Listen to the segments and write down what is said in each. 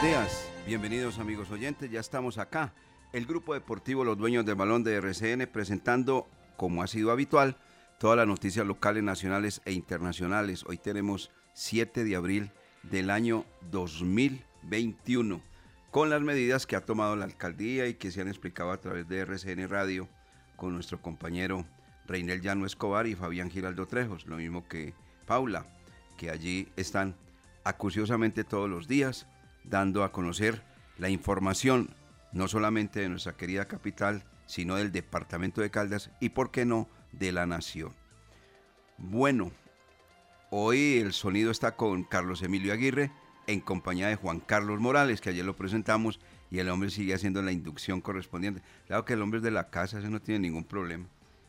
Buenos días, bienvenidos amigos oyentes, ya estamos acá. El grupo deportivo Los Dueños del Balón de RCN presentando, como ha sido habitual, todas las noticias locales, nacionales e internacionales. Hoy tenemos 7 de abril del año 2021, con las medidas que ha tomado la alcaldía y que se han explicado a través de RCN Radio con nuestro compañero Reinel Llano Escobar y Fabián Giraldo Trejos, lo mismo que Paula, que allí están acuciosamente todos los días dando a conocer la información no solamente de nuestra querida capital, sino del departamento de Caldas y, por qué no, de la nación. Bueno, hoy el sonido está con Carlos Emilio Aguirre en compañía de Juan Carlos Morales, que ayer lo presentamos y el hombre sigue haciendo la inducción correspondiente. Claro que el hombre es de la casa, ese no tiene ningún problema.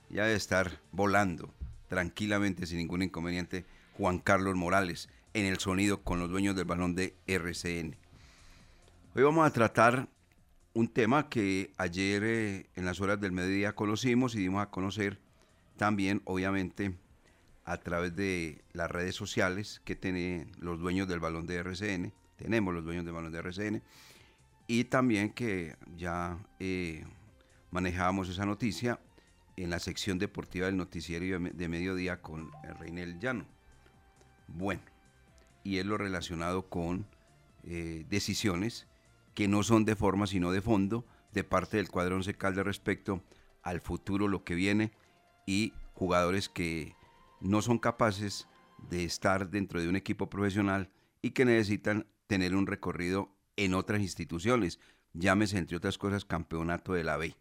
Ya debe estar volando tranquilamente, sin ningún inconveniente, Juan Carlos Morales en el sonido con los dueños del balón de RCN. Hoy vamos a tratar un tema que ayer eh, en las horas del mediodía conocimos y dimos a conocer también, obviamente, a través de las redes sociales que tienen los dueños del balón de RCN, tenemos los dueños del balón de RCN, y también que ya eh, manejábamos esa noticia en la sección deportiva del noticiero de mediodía con el Reinel Llano. Bueno, y es lo relacionado con eh, decisiones que no son de forma sino de fondo de parte del cuadro Once Caldas respecto al futuro, lo que viene y jugadores que no son capaces de estar dentro de un equipo profesional y que necesitan tener un recorrido en otras instituciones, llámese entre otras cosas campeonato de la B.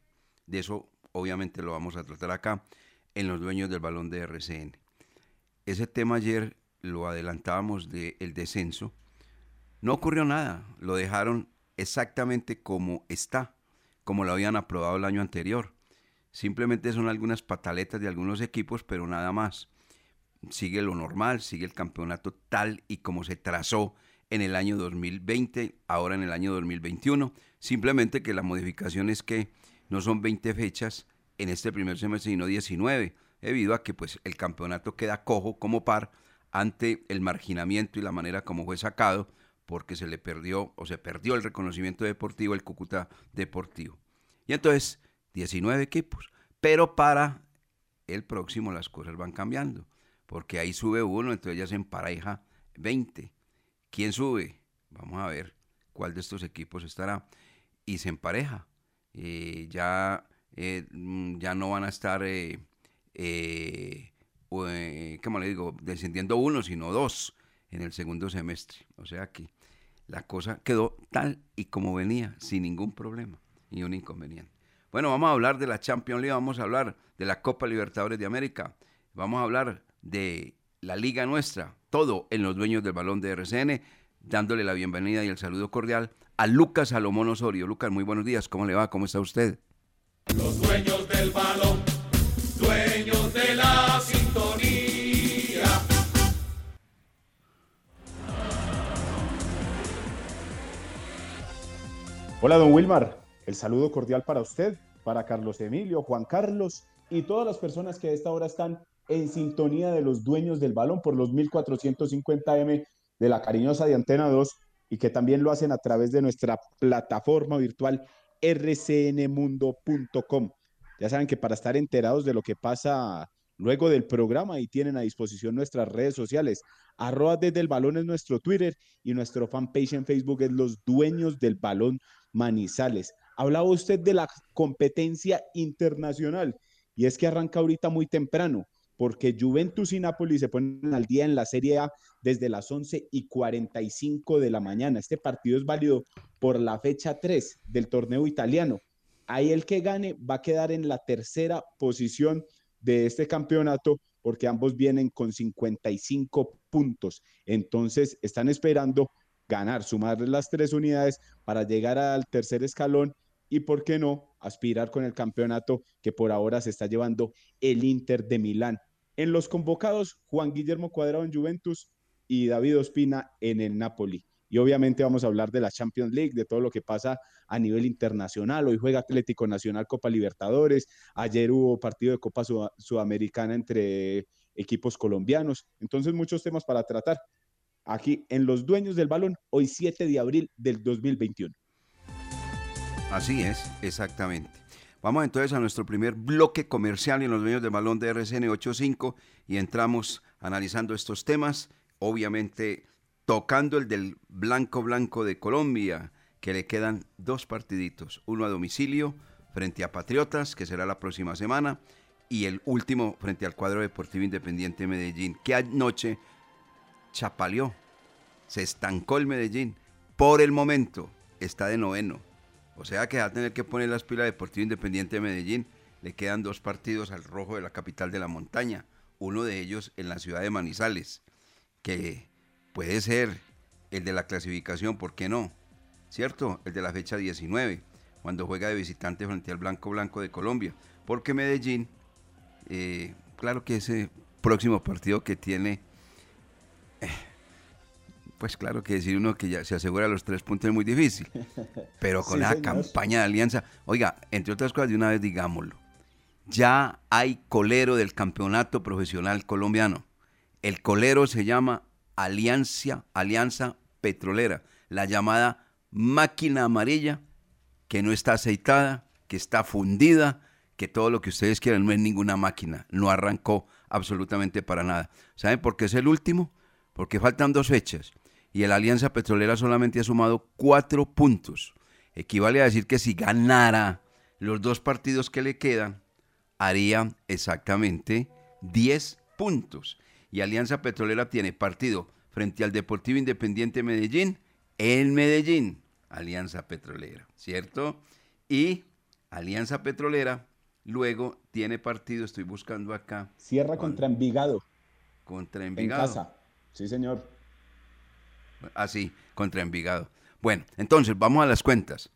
De eso obviamente lo vamos a tratar acá en los dueños del balón de RCN. Ese tema ayer lo adelantábamos del descenso, no ocurrió nada, lo dejaron exactamente como está, como lo habían aprobado el año anterior. Simplemente son algunas pataletas de algunos equipos, pero nada más. Sigue lo normal, sigue el campeonato tal y como se trazó en el año 2020, ahora en el año 2021. Simplemente que la modificación es que no son 20 fechas en este primer semestre, sino 19, debido a que pues, el campeonato queda cojo como par ante el marginamiento y la manera como fue sacado, porque se le perdió o se perdió el reconocimiento deportivo, el Cúcuta Deportivo. Y entonces, 19 equipos. Pero para el próximo las cosas van cambiando, porque ahí sube uno, entonces ya se empareja 20. ¿Quién sube? Vamos a ver cuál de estos equipos estará. Y se empareja. Eh, ya, eh, mm, ya no van a estar, eh, ¿cómo le digo?, descendiendo uno, sino dos en el segundo semestre. O sea que la cosa quedó tal y como venía, sin ningún problema y un inconveniente. Bueno, vamos a hablar de la Champions League, vamos a hablar de la Copa Libertadores de América, vamos a hablar de la liga nuestra, todo en los dueños del balón de RCN, dándole la bienvenida y el saludo cordial a Lucas Salomón Osorio. Lucas, muy buenos días, ¿cómo le va? ¿Cómo está usted? Los dueños Hola, don Wilmar. El saludo cordial para usted, para Carlos Emilio, Juan Carlos y todas las personas que a esta hora están en sintonía de los dueños del balón por los 1450M de la cariñosa de Antena 2 y que también lo hacen a través de nuestra plataforma virtual rcnmundo.com. Ya saben que para estar enterados de lo que pasa luego del programa y tienen a disposición nuestras redes sociales. Arroba desde el balón es nuestro Twitter y nuestro fanpage en Facebook es Los Dueños del Balón Manizales. Hablaba usted de la competencia internacional y es que arranca ahorita muy temprano porque Juventus y Napoli se ponen al día en la Serie A desde las 11 y 45 de la mañana. Este partido es válido por la fecha 3 del torneo italiano. Ahí el que gane va a quedar en la tercera posición de este campeonato porque ambos vienen con 55 puntos. Entonces están esperando ganar, sumar las tres unidades para llegar al tercer escalón y, ¿por qué no?, aspirar con el campeonato que por ahora se está llevando el Inter de Milán. En los convocados, Juan Guillermo Cuadrado en Juventus y David Ospina en el Napoli. Y obviamente vamos a hablar de la Champions League, de todo lo que pasa a nivel internacional. Hoy juega Atlético Nacional Copa Libertadores. Ayer hubo partido de Copa Sudamericana entre equipos colombianos. Entonces, muchos temas para tratar aquí en Los Dueños del Balón, hoy 7 de abril del 2021. Así es, exactamente. Vamos entonces a nuestro primer bloque comercial en los medios de balón de RCN 85 y entramos analizando estos temas, obviamente tocando el del Blanco Blanco de Colombia, que le quedan dos partiditos, uno a domicilio frente a Patriotas, que será la próxima semana, y el último frente al cuadro deportivo independiente Medellín, que anoche chapaleó, se estancó el Medellín, por el momento está de noveno o sea que va a tener que poner las pilas Deportivo Independiente de Medellín. Le quedan dos partidos al rojo de la capital de la montaña. Uno de ellos en la ciudad de Manizales, que puede ser el de la clasificación, ¿por qué no? ¿Cierto? El de la fecha 19, cuando juega de visitante frente al Blanco Blanco de Colombia. Porque Medellín, eh, claro que ese próximo partido que tiene... Pues claro que decir uno que ya se asegura los tres puntos es muy difícil. Pero con la campaña de alianza, oiga, entre otras cosas, de una vez digámoslo, ya hay colero del campeonato profesional colombiano. El colero se llama Alianza, Alianza Petrolera, la llamada máquina amarilla, que no está aceitada, que está fundida, que todo lo que ustedes quieran no es ninguna máquina, no arrancó absolutamente para nada. ¿Saben por qué es el último? Porque faltan dos fechas y el Alianza Petrolera solamente ha sumado cuatro puntos. Equivale a decir que si ganara los dos partidos que le quedan, haría exactamente 10 puntos. Y Alianza Petrolera tiene partido frente al Deportivo Independiente Medellín en Medellín. Alianza Petrolera, ¿cierto? Y Alianza Petrolera luego tiene partido, estoy buscando acá. Cierra contra Envigado. Contra Envigado. En casa. Sí, señor. Así, contra Envigado. Bueno, entonces vamos a las cuentas.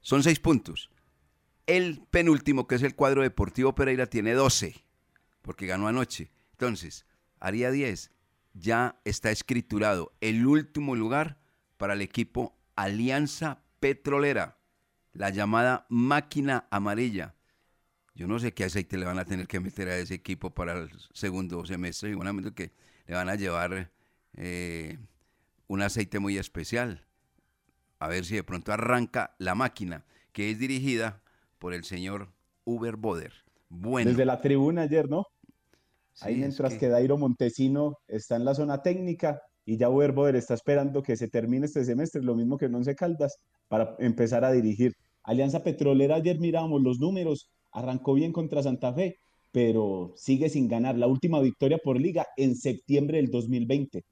Son seis puntos. El penúltimo, que es el cuadro Deportivo Pereira, tiene 12, porque ganó anoche. Entonces, haría 10. Ya está escriturado el último lugar para el equipo Alianza Petrolera, la llamada máquina amarilla. Yo no sé qué aceite le van a tener que meter a ese equipo para el segundo semestre, seguramente que le van a llevar eh, un aceite muy especial. A ver si de pronto arranca la máquina, que es dirigida por el señor Uber Boder. Bueno. Desde la tribuna ayer, ¿no? Ahí mientras que... Dairo Montesino está en la zona técnica y ya Uber Boder está esperando que se termine este semestre, lo mismo que en Once Caldas, para empezar a dirigir. Alianza Petrolera, ayer mirábamos los números, arrancó bien contra Santa Fe, pero sigue sin ganar. La última victoria por liga en septiembre del 2020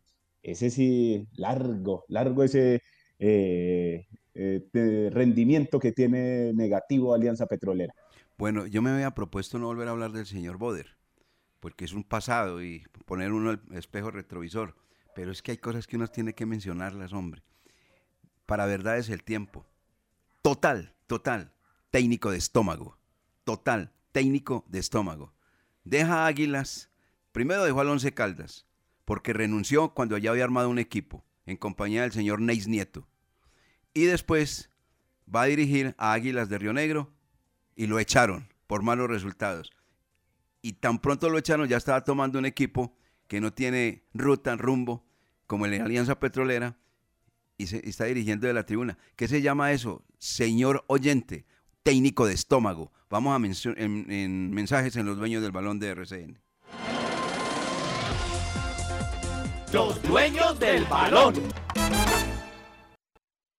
ese sí, largo, largo ese eh, eh, rendimiento que tiene negativo Alianza Petrolera. Bueno, yo me había propuesto no volver a hablar del señor Boder, porque es un pasado y poner uno el espejo retrovisor, pero es que hay cosas que uno tiene que mencionarlas, hombre. Para verdad es el tiempo. Total, total, técnico de estómago. Total, técnico de estómago. Deja Águilas, primero dejó al Once Caldas, porque renunció cuando ya había armado un equipo en compañía del señor Neis Nieto. Y después va a dirigir a Águilas de Río Negro y lo echaron por malos resultados. Y tan pronto lo echaron, ya estaba tomando un equipo que no tiene ruta, rumbo, como el de Alianza Petrolera, y, se, está dirigiendo de la tribuna. ¿Qué se llama eso? Señor oyente, técnico de estómago. Vamos a mencionar en, en mensajes en los dueños del balón de RCN. Los dueños del balón.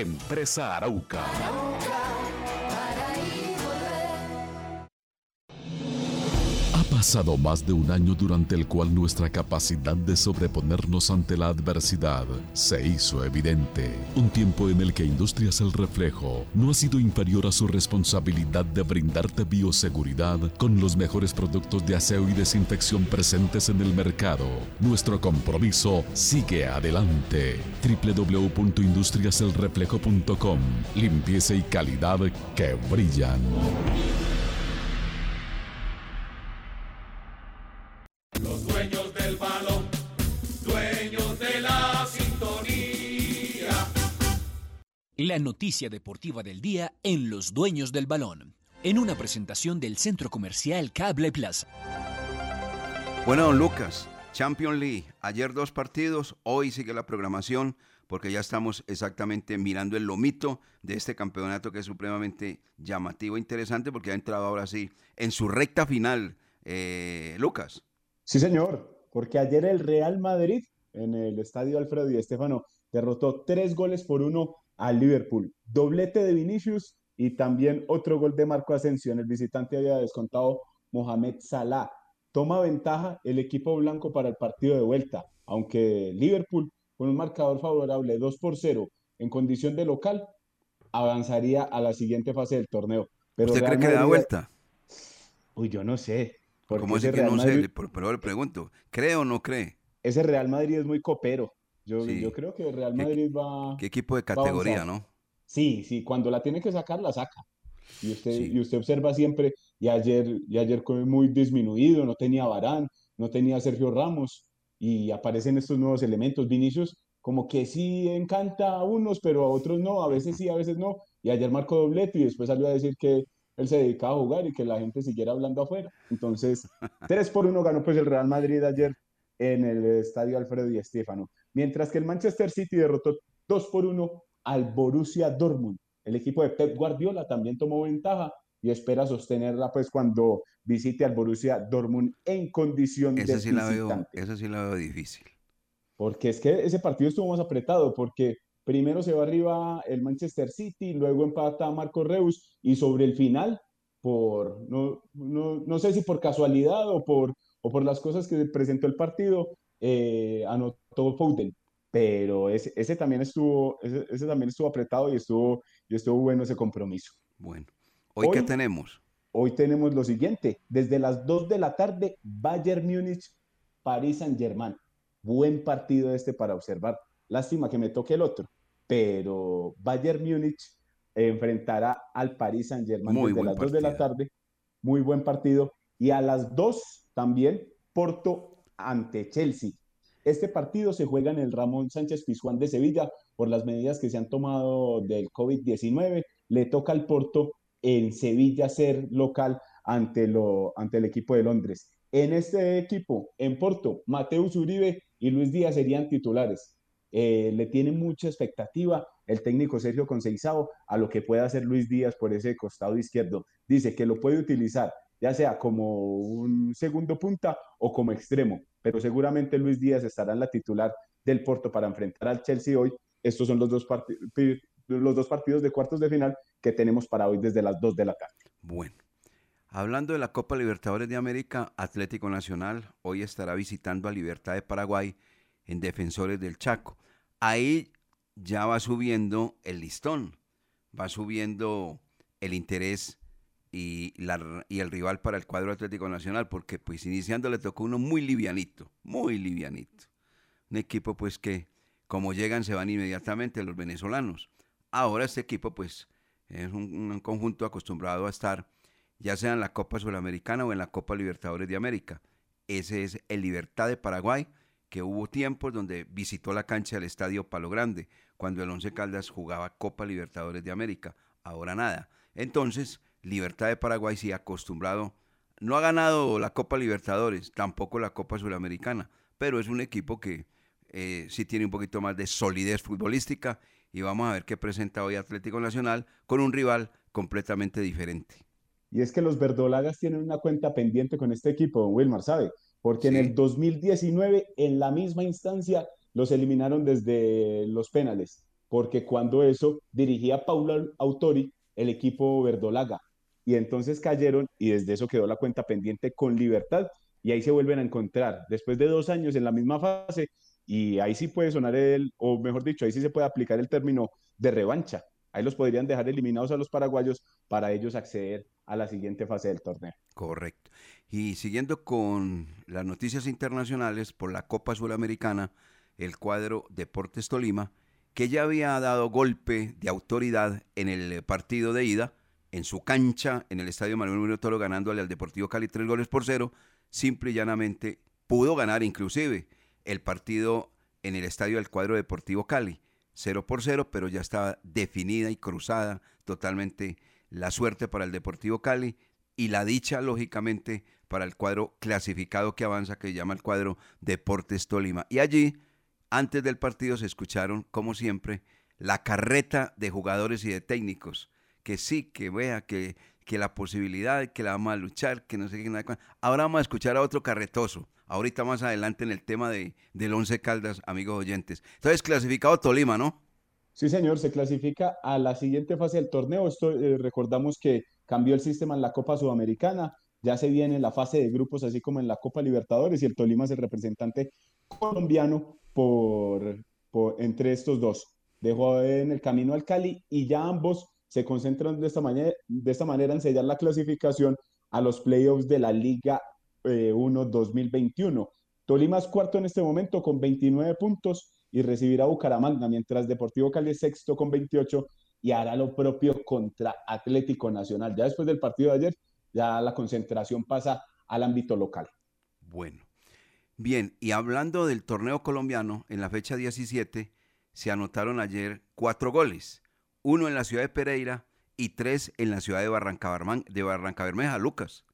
Empresa Arauca. Pasado más de un año durante el cual nuestra capacidad de sobreponernos ante la adversidad se hizo evidente. Un tiempo en el que Industrias El Reflejo no ha sido inferior a su responsabilidad de brindarte bioseguridad con los mejores productos de aseo y desinfección presentes en el mercado. Nuestro compromiso sigue adelante. www.industriaselreflejo.com Limpieza y calidad que brillan. La noticia deportiva del día en Los Dueños del Balón. En una presentación del Centro Comercial Cable Plaza. Bueno, don Lucas, Champions League. Ayer dos partidos, hoy sigue la programación porque ya estamos exactamente mirando el lomito de este campeonato que es supremamente llamativo e interesante porque ha entrado ahora sí en su recta final. Eh, Lucas. Sí, señor, porque ayer el Real Madrid en el estadio Alfredo Di Stéfano derrotó tres goles por uno al Liverpool. Doblete de Vinicius y también otro gol de Marco Asensio. En el visitante había descontado Mohamed Salah. Toma ventaja el equipo blanco para el partido de vuelta, aunque Liverpool, con un marcador favorable 2 por 0 en condición de local, avanzaría a la siguiente fase del torneo. Pero ¿Usted cree que da vuelta? Uy, yo no sé. ¿Cómo es que Real no sé? Madrid- Le- Pero, pero le pregunto, ¿cree o no cree? ese Real Madrid es muy copero. Yo, Sí. yo creo que Real ¿Qué- Madrid va. ¿Qué equipo de categoría, no? Sí, sí, cuando la tiene que sacar, la saca. Y usted, Sí. y usted observa siempre, y ayer, y ayer fue muy disminuido, no tenía Varane, no tenía Sergio Ramos, y aparecen estos nuevos elementos. Vinicius, como que sí encanta a unos, pero a otros no, a veces sí, a veces no. Y ayer marcó doblete y después salió a decir que él se dedicaba a jugar y que la gente siguiera hablando afuera. Entonces, 3 por 1 ganó pues el Real Madrid ayer en el estadio Alfredo Di Stéfano. Mientras que el Manchester City derrotó 2 por 1 al Borussia Dortmund. El equipo de Pep Guardiola también tomó ventaja y espera sostenerla pues cuando visite al Borussia Dortmund en condición de sí la veo, esa sí la veo difícil. Porque es que ese partido estuvo más apretado, porque primero se va arriba el Manchester City, luego empata Marco Reus y sobre el final, por no, no, no sé si por casualidad o por, o por las cosas que presentó el partido, eh, anotó Foden. Pero ese, ese también estuvo, ese, ese también estuvo apretado y estuvo, y estuvo bueno ese compromiso. Bueno, ¿hoy, qué Hoy- tenemos? Hoy tenemos lo siguiente, desde las 2 de la tarde, Bayern Múnich, París Saint-Germain. buen partido este para observar. Lástima que me toque el otro, pero Bayern Múnich enfrentará al Paris Saint-Germain desde las 2 de la tarde. Muy buen partido. Y a las 2 también Porto ante Chelsea. Este partido se juega en el Ramón Sánchez Pizjuán de Sevilla por las medidas que se han tomado del COVID-19. Le toca al Porto en Sevilla ser local ante, lo, ante el equipo de Londres. En este equipo, en Porto, Mateus Uribe y Luis Díaz serían titulares. Eh, le tiene mucha expectativa el técnico Sergio Conceizao a lo que puede hacer Luis Díaz por ese costado izquierdo. Dice que lo puede utilizar ya sea como un segundo punta o como extremo, pero seguramente Luis Díaz estará en la titular del Porto para enfrentar al Chelsea hoy. Estos son los dos, los dos partidos de cuartos de final que tenemos para hoy desde las 2 de la tarde. Bueno, hablando de la Copa Libertadores de América, Atlético Nacional hoy estará visitando a Libertad de Paraguay en Defensores del Chaco. Ahí ya va subiendo el listón, va subiendo el interés y, la, el rival para el cuadro Atlético Nacional, porque pues iniciando le tocó uno muy livianito, muy livianito. Un equipo pues que como llegan se van inmediatamente los venezolanos. Ahora este equipo pues es un, un conjunto acostumbrado a estar ya sea en la Copa Sudamericana o en la Copa Libertadores de América. Ese es el Libertad de Paraguay, que hubo tiempos donde visitó la cancha del Estadio Palo Grande, cuando el Once Caldas jugaba Copa Libertadores de América. Ahora nada. Entonces, Libertad de Paraguay sí acostumbrado, no ha ganado la Copa Libertadores, tampoco la Copa Sudamericana, pero es un equipo que eh, sí tiene un poquito más de solidez futbolística y vamos a ver qué presenta hoy Atlético Nacional con un rival completamente diferente. Y es que los verdolagas tienen una cuenta pendiente con este equipo, don Wilmar, ¿sabe? Porque en el 2019, en la misma instancia, los eliminaron desde los penales, porque cuando eso dirigía Paulo Autori, el equipo verdolaga y entonces cayeron y desde eso quedó la cuenta pendiente con libertad y ahí se vuelven a encontrar después de dos años en la misma fase y ahí sí puede sonar el, o mejor dicho, ahí sí se puede aplicar el término de revancha. Ahí los podrían dejar eliminados a los paraguayos para ellos acceder a la siguiente fase del torneo. Correcto. Y siguiendo con las noticias internacionales por la Copa Sudamericana, el cuadro Deportes Tolima, que ya había dado golpe de autoridad en el partido de ida, en su cancha, en el estadio Manuel Murillo Toro, ganándole al Deportivo Cali tres goles por cero, simple y llanamente pudo ganar inclusive el partido en el estadio del cuadro Deportivo Cali, cero por cero, pero ya estaba definida y cruzada totalmente la suerte para el Deportivo Cali y la dicha, lógicamente, para el cuadro clasificado que avanza, que se llama el cuadro Deportes Tolima. Y allí, antes del partido, se escucharon, como siempre, la carreta de jugadores y de técnicos que sí, que vea, que, que la posibilidad, que la vamos a luchar, que no sé qué. Nada. Ahora vamos a escuchar a otro carretoso. Ahorita más adelante en el tema de, del Once Caldas, amigos oyentes. Entonces, clasificado Tolima, ¿no? Sí, señor, se clasifica a la siguiente fase del torneo. Esto eh, recordamos que cambió el sistema en la Copa Sudamericana. Ya se viene la fase de grupos, así como en la Copa Libertadores, y el Tolima es el representante colombiano por, por entre estos dos. Dejó en el camino al Cali y ya ambos se concentran de esta manera, de esta manera en sellar la clasificación a los playoffs de la Liga 1 eh, 2021. Tolima es cuarto en este momento con 29 puntos y recibirá a Bucaramanga, mientras Deportivo Cali es sexto con 28 y hará lo propio contra Atlético Nacional. Ya después del partido de ayer, ya la concentración pasa al ámbito local. Bueno, bien, y hablando del torneo colombiano, en la fecha 17 se anotaron ayer cuatro goles uno en la ciudad de Pereira y tres en la ciudad de Barranca, de Barranca Bermeja, Lucas.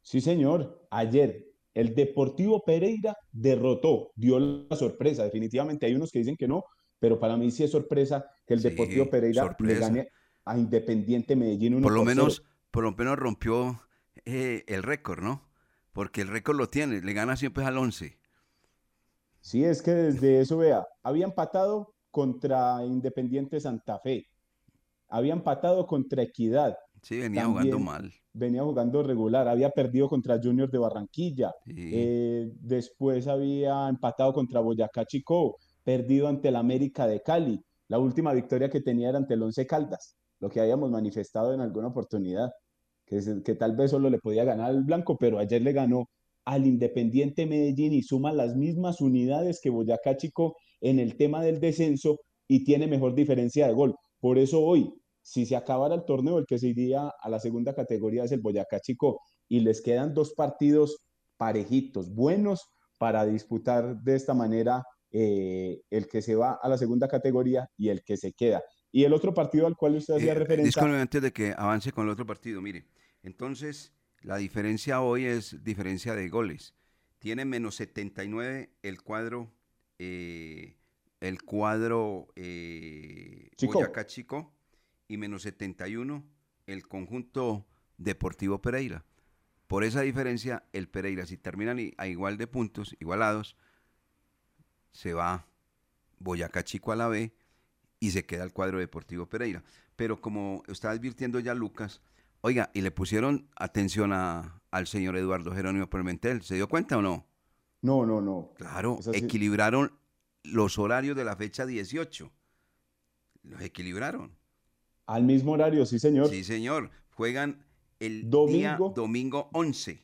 Sí, señor. Ayer el Deportivo Pereira derrotó, dio la sorpresa. Definitivamente hay unos que dicen que no, pero para mí sí es sorpresa que el Deportivo Pereira le gane a Independiente Medellín. por lo menos, por lo menos rompió eh, el récord, ¿no? Porque el récord lo tiene, le gana siempre al 11. Sí, es que desde eso, vea, había empatado contra Independiente Santa Fe, había empatado contra Equidad. Sí, venía jugando mal. Venía jugando regular, había perdido contra Junior de Barranquilla. Eh, después había empatado contra Boyacá Chico, perdido ante el América de Cali. La última victoria que tenía era ante el Once Caldas, lo que habíamos manifestado en alguna oportunidad, que, que tal vez solo le podía ganar al Blanco, pero ayer le ganó al Independiente Medellín y suma las mismas unidades que Boyacá Chico en el tema del descenso y tiene mejor diferencia de gol. Por eso hoy, si se acabara el torneo, el que se iría a la segunda categoría es el Boyacá Chico y les quedan dos partidos parejitos, buenos para disputar de esta manera eh, el que se va a la segunda categoría y el que se queda. Y el otro partido al cual usted hacía Eh, referencia. disculpe, antes de que avance con el otro partido, mire, entonces la diferencia hoy es diferencia de goles. Tiene menos 79 el cuadro, eh, el cuadro eh, Chico. Boyacá Chico y menos 71 el conjunto Deportivo Pereira. Por esa diferencia, el Pereira, si terminan a igual de puntos, igualados, se va Boyacá Chico a la B y se queda el cuadro Deportivo Pereira. Pero como está advirtiendo ya Lucas, oiga, y le pusieron atención a- al señor Eduardo Jerónimo Pimentel, ¿se dio cuenta o no? No, no, no. Claro, equilibraron los horarios de la fecha 18. Los equilibraron. Al mismo horario, sí, señor. Sí, señor. Juegan el día Domingo. domingo 11.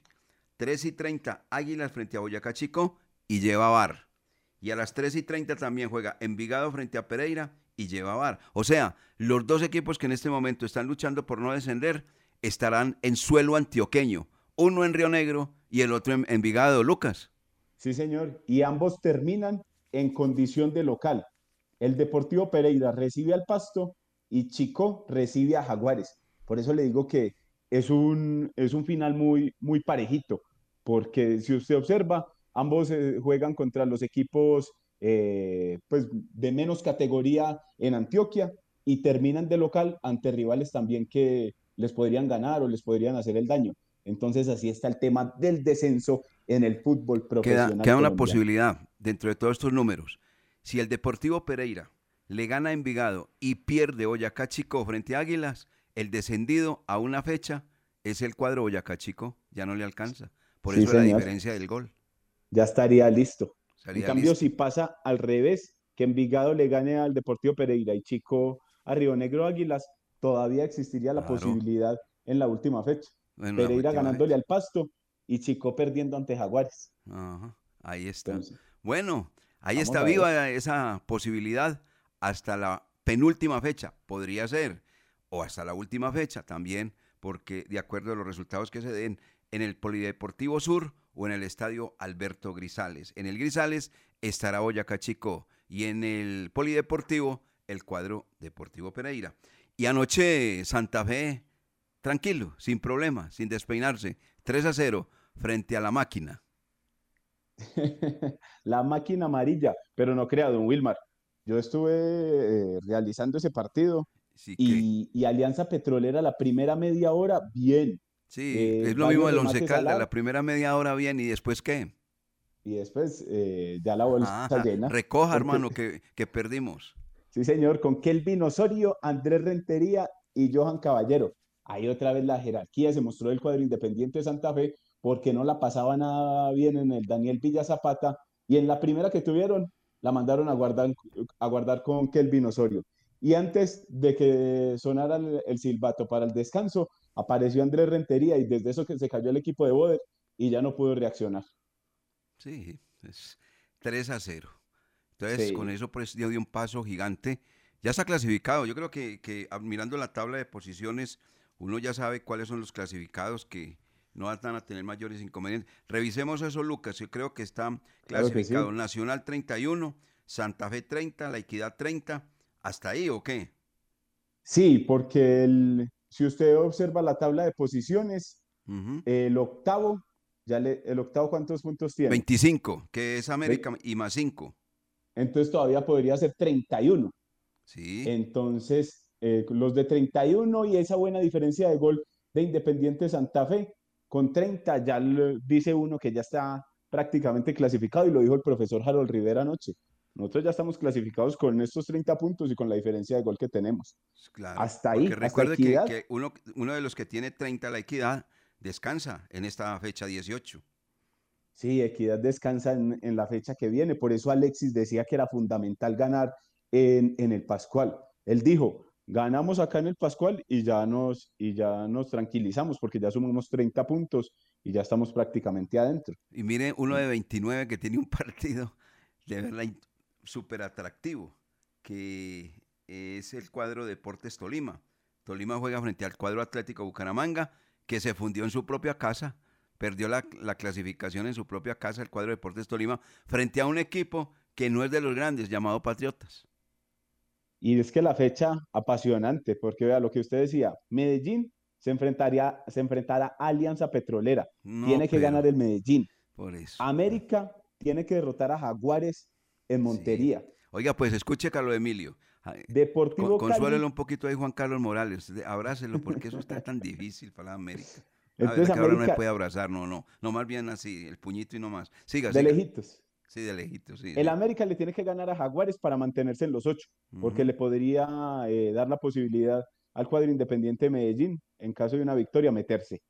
3 y 30, Águilas frente a Boyacá Chico y lleva VAR. Y a las 3 y 30 también juega Envigado frente a Pereira y lleva VAR. O sea, los dos equipos que en este momento están luchando por no descender estarán en suelo antioqueño. Uno en Río Negro y el otro en Envigado, Lucas. Sí, señor. Y ambos terminan en condición de local. El Deportivo Pereira recibe al Pasto y Chico recibe a Jaguares. Por eso le digo que es un, es un final muy, muy parejito, porque si usted observa, ambos eh, juegan contra los equipos eh, pues, de menos categoría en Antioquia y terminan de local ante rivales también que les podrían ganar o les podrían hacer el daño. Entonces así está el tema del descenso en el fútbol Queda, profesional. queda una colombiano. posibilidad dentro de todos estos números. Si el Deportivo Pereira le gana a Envigado y pierde Boyacá Chico frente a Águilas, el descendido a una fecha es el cuadro Boyacá Chico, ya no le alcanza. Por Sí, eso la diferencia del gol. Ya estaría listo. Estaría en cambio, listo. si pasa al revés, que Envigado le gane al Deportivo Pereira y Chico a Río Negro Águilas, todavía existiría la Claro. posibilidad en la última fecha. Pereira última ganándole al Pasto y Chico perdiendo ante Jaguares. Ajá, ahí está. Entonces, Bueno, ahí está viva esa posibilidad hasta la penúltima fecha, podría ser, o hasta la última fecha también, porque de acuerdo a los resultados que se den en el Polideportivo Sur o en el Estadio Alberto Grisales. En el Grisales estará Boyacá Chico y en el Polideportivo el cuadro Deportivo Pereira. Y anoche Santa Fe, tranquilo, sin problema, sin despeinarse, 3 a 0 frente a la máquina. la máquina amarilla, pero no crea, don Wilmar. Yo estuve eh, realizando ese partido Sí, y, y Alianza Petrolera la primera media hora, bien. Sí, Eh, es lo mismo del Once remates al Caldas, arco. la primera media hora bien y después qué. Y después eh, ya la bolsa Ajá, llena. recoja, porque- hermano, que, que perdimos. Sí, señor, con Kelvin Osorio, Andrés Rentería y Johan Caballero. Ahí otra vez la jerarquía se mostró del cuadro independiente de Santa Fe porque no la pasaba nada bien en el Daniel Villa Zapata y en la primera que tuvieron la mandaron a guardar, a guardar con Kelvin Osorio. Y antes de que sonara el, el silbato para el descanso, apareció Andrés Rentería y desde eso que se cayó el equipo de Boder y ya no pudo reaccionar. Sí, es 3 a 0. Entonces, Sí. con eso pues dio, dio un paso gigante. Ya está clasificado. Yo creo que, que ah, mirando la tabla de posiciones, uno ya sabe cuáles son los clasificados que no van a tener mayores inconvenientes. Revisemos eso, Lucas. Yo creo que están Claro que sí. clasificados Nacional 31, Santa Fe 30, La Equidad 30. ¿Hasta ahí o qué? Sí, porque el- si usted observa la tabla de posiciones, el octavo, ya le, el octavo ¿cuántos puntos tiene? 25, que es América y más 5. Entonces todavía podría ser 31. Sí. Entonces, eh, los de 31 y esa buena diferencia de gol de Independiente Santa Fe, con 30 ya le- dice uno que ya está prácticamente clasificado y lo dijo el profesor Harold Rivera anoche. Nosotros ya estamos clasificados con estos 30 puntos y con la diferencia de gol que tenemos. Claro, Hasta ahí, hasta recuerde que, uno, uno de los que tiene 30 la equidad descansa en esta fecha 18. Sí, Equidad descansa en, en la fecha que viene. Por eso Alexis decía que era fundamental ganar en, en el Pascual. Él dijo, ganamos acá en el Pascual y ya nos, y ya nos tranquilizamos porque ya sumamos 30 puntos y ya estamos prácticamente adentro. Y mire, uno de 29 que tiene un partido de verdad súper atractivo, que es el cuadro Deportes Tolima. Tolima juega frente al cuadro Atlético Bucaramanga, que se fundió en su propia casa, perdió la clasificación en su propia casa, el cuadro Deportes Tolima, frente a un equipo que no es de los grandes, llamado Patriotas. Y es que la fecha apasionante, porque vea lo que usted decía, Medellín se enfrentaría, se enfrentará a Alianza Petrolera. No, tiene que ganar el Medellín. Por eso. América tiene que derrotar a Jaguares en Montería. Oiga, pues escuche, Carlos Emilio. Ay, Deportivo Con, consuélelo un poquito ahí, Juan Carlos Morales. Abrácelo, porque eso está tan difícil para la América. A ver, que ahora no se América- puede abrazar, no, no. No, más bien así, el puñito y no más. Siga, De siga. lejitos. Sí, de lejitos, sí. El. América le tiene que ganar a Jaguares para mantenerse en los ocho, porque le podría eh, dar la posibilidad al cuadro Independiente de Medellín, en caso de una victoria, meterse.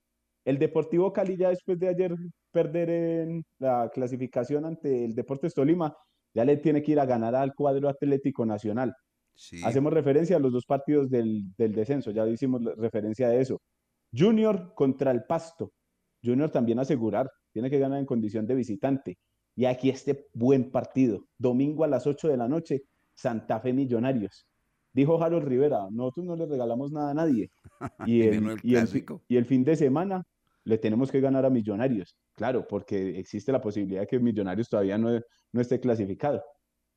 El Deportivo Cali ya después de ayer perder en la clasificación ante el Deportes Tolima, ya le tiene que ir a ganar al cuadro Atlético Nacional. Sí. Hacemos referencia a los dos partidos del, del descenso, ya hicimos referencia a eso. Junior contra el Pasto. Junior también asegurar, tiene que ganar en condición de visitante. Y aquí este buen partido, domingo a las 8 de la noche, Santa Fe Millonarios. Dijo Harold Rivera, nosotros no le regalamos nada a nadie. Y el, y el fin de semana le tenemos que ganar a Millonarios. Claro, porque existe la posibilidad de que Millonarios todavía no, no esté clasificado.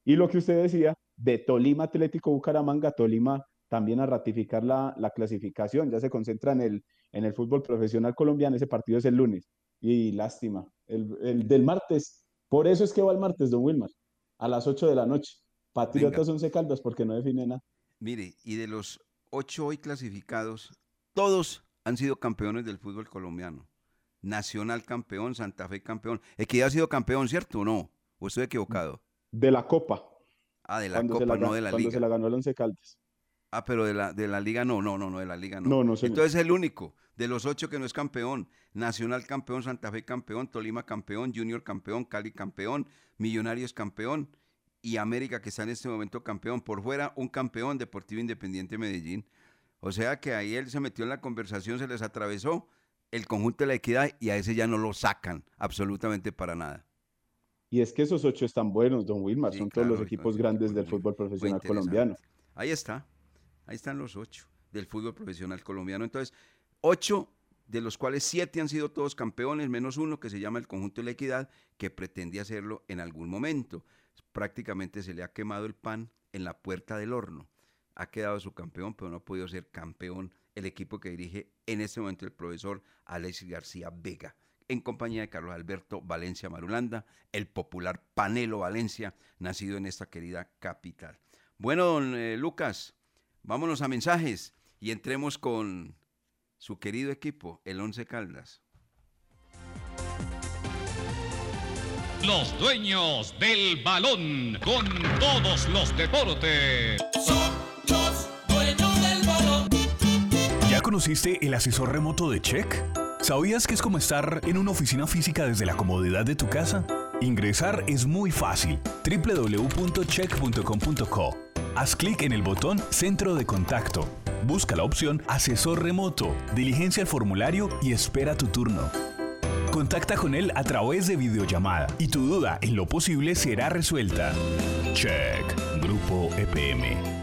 Y lo que usted decía, de Tolima Atlético Bucaramanga, Tolima también a ratificar la, la clasificación, ya se concentra en el, en el fútbol profesional colombiano, ese partido es el lunes. Y lástima, el, el del martes, por eso es que va el martes, don Wilmar, a las 8 de la noche. Patriotas Once Caldas, porque no define nada. Mire, y de los ocho hoy clasificados, todos han sido campeones del fútbol colombiano. Nacional campeón, Santa Fe campeón. Equidad ha sido campeón, ¿cierto o no? ¿O estoy equivocado? De la Copa. Ah, de la cuando Copa, la no de la cuando Liga. se la ganó el Once Caldas. Ah, pero de la, de la liga no, no, no, no, de la liga no. No, no, señor. Entonces el único de los ocho que no es campeón. Nacional campeón, Santa Fe campeón, Tolima campeón, Junior campeón, Cali campeón, Millonarios campeón y América que está en este momento campeón. Por fuera, un campeón Deportivo Independiente Medellín. O sea que ahí él se metió en la conversación, se les atravesó el conjunto de la equidad y a ese ya no lo sacan absolutamente para nada. Y es que esos ocho están buenos, don Wilmar, Sí, son todos los equipos grandes del fútbol profesional colombiano. Ahí está. Ahí están los ocho del fútbol profesional colombiano. Entonces, ocho de los cuales siete han sido todos campeones, menos uno que se llama el conjunto de la equidad, que pretende hacerlo en algún momento. Prácticamente se le ha quemado el pan en la puerta del horno. Ha quedado su campeón, pero no ha podido ser campeón el equipo que dirige en este momento el profesor Alex García Vega, en compañía de Carlos Alberto Valencia Marulanda, el popular Panelo Valencia, nacido en esta querida capital. Bueno, don eh, Lucas, vámonos a mensajes y entremos con su querido equipo, el Once Caldas. Los dueños del balón con todos los deportes. Los dueños del balón. ¿Ya conociste el asesor remoto de Check? ¿Sabías que es como estar en una oficina física desde la comodidad de tu casa? Ingresar es muy fácil. www.check.com.co. Haz clic en el botón Centro de Contacto. Busca la opción Asesor Remoto, diligencia el formulario y espera tu turno. Contacta con él a través de videollamada y tu duda en lo posible será resuelta. Check. Grupo EPM.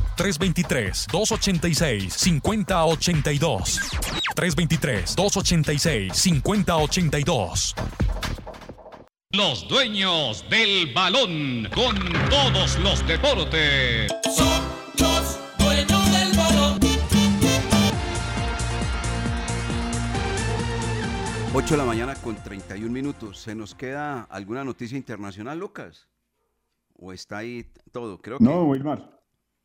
323-286-5082. 323-286-5082. Los dueños del balón con todos los deportes. Son los dueños del balón. 8 de la mañana con 31 minutos. ¿Se nos queda alguna noticia internacional, Lucas? ¿O está ahí todo? Creo que No, Wilmar.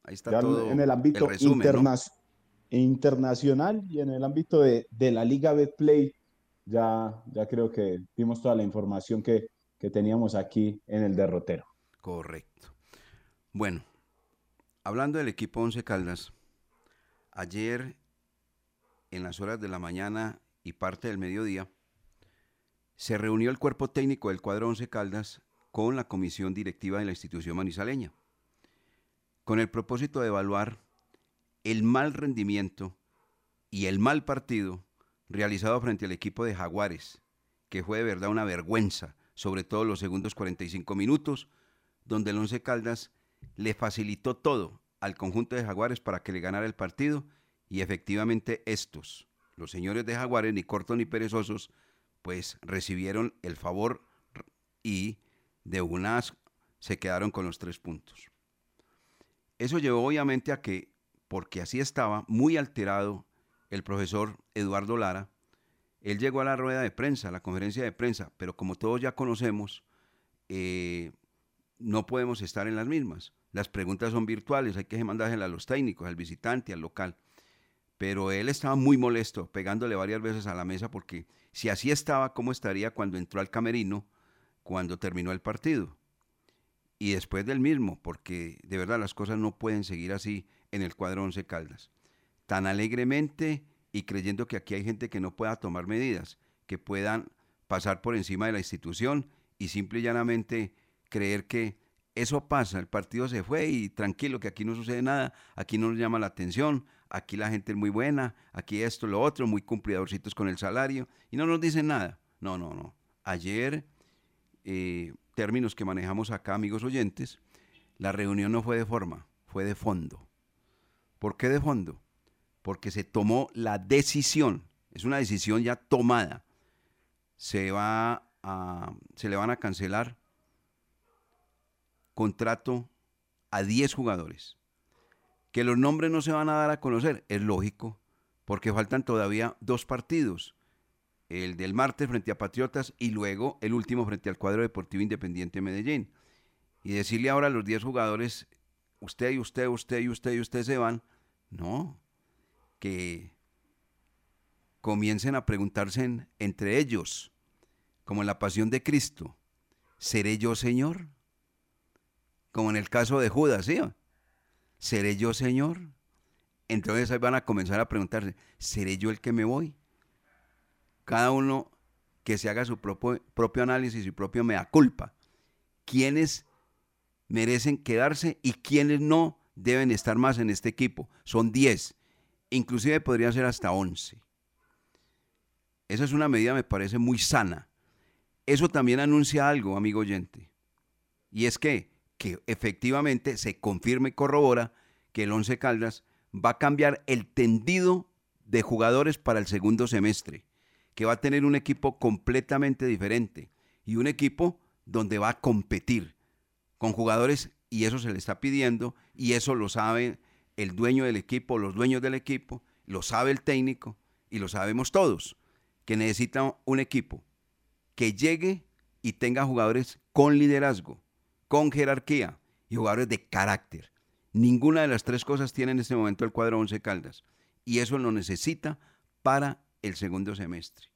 Ahí está Ya todo. en el ámbito resumen, ¿no? interna- internacional y en el ámbito de, de la Liga Betplay, ya, ya creo que dimos toda la información que, que teníamos aquí en el derrotero. Correcto. Bueno, hablando del equipo Once Caldas, ayer en las horas de la mañana y parte del mediodía, se reunió el cuerpo técnico del cuadro Once Caldas con la comisión directiva de la institución manizaleña, con el propósito de evaluar el mal rendimiento y el mal partido realizado frente al equipo de Jaguares, que fue de verdad una vergüenza, sobre todo los segundos 45 minutos, donde el Once Caldas le facilitó todo al conjunto de Jaguares para que le ganara el partido y efectivamente estos, los señores de Jaguares, ni cortos ni perezosos, pues recibieron el favor y de unas se quedaron con los tres puntos. Eso llevó obviamente a que, porque así estaba, muy alterado el profesor Eduardo Lara, él llegó a la rueda de prensa, a la conferencia de prensa, pero como todos ya conocemos, eh, no podemos estar en las mismas. Las preguntas son virtuales, hay que mandárselas a los técnicos, al visitante, al local. Pero él estaba muy molesto, pegándole varias veces a la mesa, porque si así estaba, ¿cómo estaría cuando entró al camerino, cuando terminó el partido? Y después del mismo, porque de verdad las cosas no pueden seguir así en el cuadro Once Caldas. Tan alegremente y creyendo que aquí hay gente que no pueda tomar medidas, que puedan pasar por encima de la institución y simple y llanamente creer que eso pasa, el partido se fue y tranquilo, que aquí no sucede nada, aquí no nos llama la atención, aquí la gente es muy buena, aquí esto, lo otro, muy cumplidorcitos con el salario y no nos dicen nada. No, no, no. Ayer, eh, términos que manejamos acá, amigos oyentes, la reunión no fue de forma, fue de fondo. ¿Por qué de fondo? Porque se tomó la decisión, es una decisión ya tomada. Se, va a, se le van a cancelar contrato a 10 jugadores. Que los nombres no se van a dar a conocer, es lógico, porque faltan todavía dos partidos. El del martes frente a Patriotas y luego el último frente al cuadro deportivo independiente de Medellín. Y decirle ahora a los 10 jugadores, usted y usted, usted y usted y usted se van, no, que comiencen a preguntarse en- entre ellos, como en la pasión de Cristo, ¿seré yo Señor? Como en el caso de Judas, ¿sí? ¿Seré yo Señor? Entonces ahí van a comenzar a preguntarse, ¿seré yo el que me voy? Cada uno que se haga su propio, análisis, su propio mea culpa. ¿Quiénes merecen quedarse y quiénes no deben estar más en este equipo? Son 10, inclusive podrían ser hasta 11. Esa es una medida, me parece, muy sana. Eso también anuncia algo, amigo oyente. Y es que, que efectivamente se confirma y corrobora que el Once Caldas va a cambiar el tendido de jugadores para el segundo semestre, que va a tener un equipo completamente diferente y un equipo donde va a competir con jugadores y eso se le está pidiendo y eso lo sabe el dueño del equipo, los dueños del equipo, lo sabe el técnico y lo sabemos todos, que necesita un equipo que llegue y tenga jugadores con liderazgo, con jerarquía y jugadores de carácter. Ninguna de las tres cosas tiene en este momento el cuadro 11 Caldas y eso lo necesita para el segundo semestre.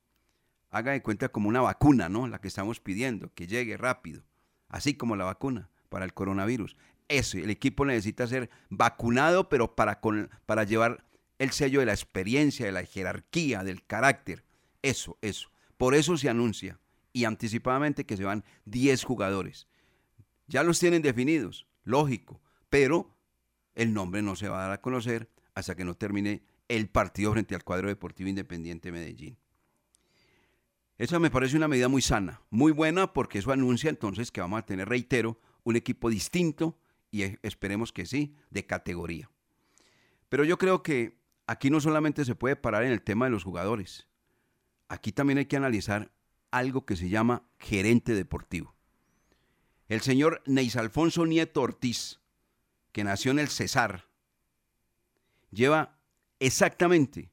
Haga de cuenta como una vacuna, ¿no? La que estamos pidiendo, que llegue rápido, así como la vacuna para el coronavirus. Eso, el equipo necesita ser vacunado, pero para, con, para llevar el sello de la experiencia, de la jerarquía, del carácter. Eso, eso. Por eso se anuncia y anticipadamente que se van 10 jugadores. Ya los tienen definidos, lógico, pero el nombre no se va a dar a conocer hasta que no termine el partido frente al cuadro deportivo independiente Medellín. Esa me parece una medida muy sana, muy buena, porque eso anuncia entonces que vamos a tener, reitero, un equipo distinto y e, esperemos que sí, de categoría. Pero yo creo que aquí no solamente se puede parar en el tema de los jugadores, aquí también hay que analizar algo que se llama gerente deportivo. El señor Neis Alfonso Nieto Ortiz, que nació en el Cesar, lleva exactamente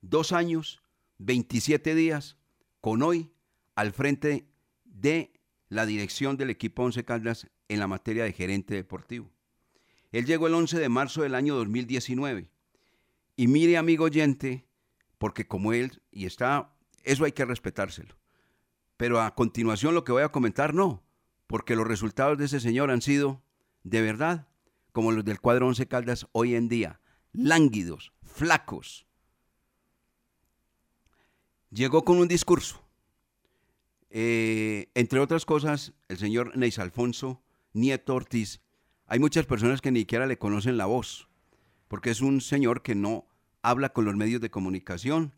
dos años, 27 días, con hoy al frente de la dirección del equipo Once Caldas en la materia de gerente deportivo. Él llegó el 11 de marzo del año 2019. Y mire, amigo oyente, porque como él, y está, eso hay que respetárselo. Pero a continuación lo que voy a comentar, no, porque los resultados de ese señor han sido, de verdad, como los del cuadro Once Caldas hoy en día, lánguidos, flacos. Llegó con un discurso. Eh, entre otras cosas, el señor Neis Alfonso Nieto Ortiz, hay muchas personas que ni siquiera le conocen la voz, porque es un señor que no habla con los medios de comunicación,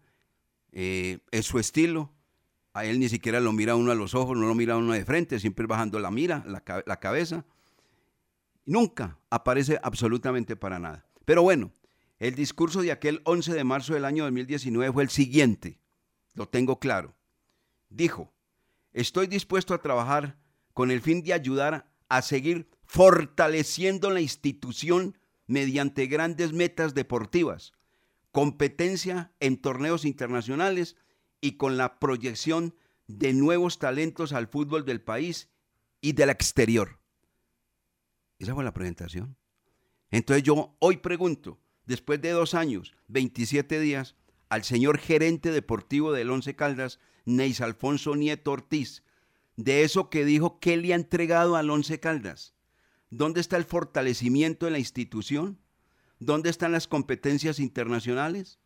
eh, es su estilo, a él ni siquiera lo mira uno a los ojos, no lo mira uno de frente, siempre bajando la mira, la, la cabeza. Nunca aparece absolutamente para nada. Pero bueno, el discurso de aquel 11 de marzo del año 2019 fue el siguiente, lo tengo claro. Dijo, estoy dispuesto a trabajar con el fin de ayudar a seguir fortaleciendo la institución mediante grandes metas deportivas, competencia en torneos internacionales y con la proyección de nuevos talentos al fútbol del país y del exterior. Esa fue la presentación. Entonces yo hoy pregunto, después de dos años, 27 días, al señor gerente deportivo del Once Caldas, Neis Alfonso Nieto Ortiz, de eso que dijo que le ha entregado al Once Caldas. ¿Dónde está el fortalecimiento de la institución? ¿Dónde están las competencias internacionales?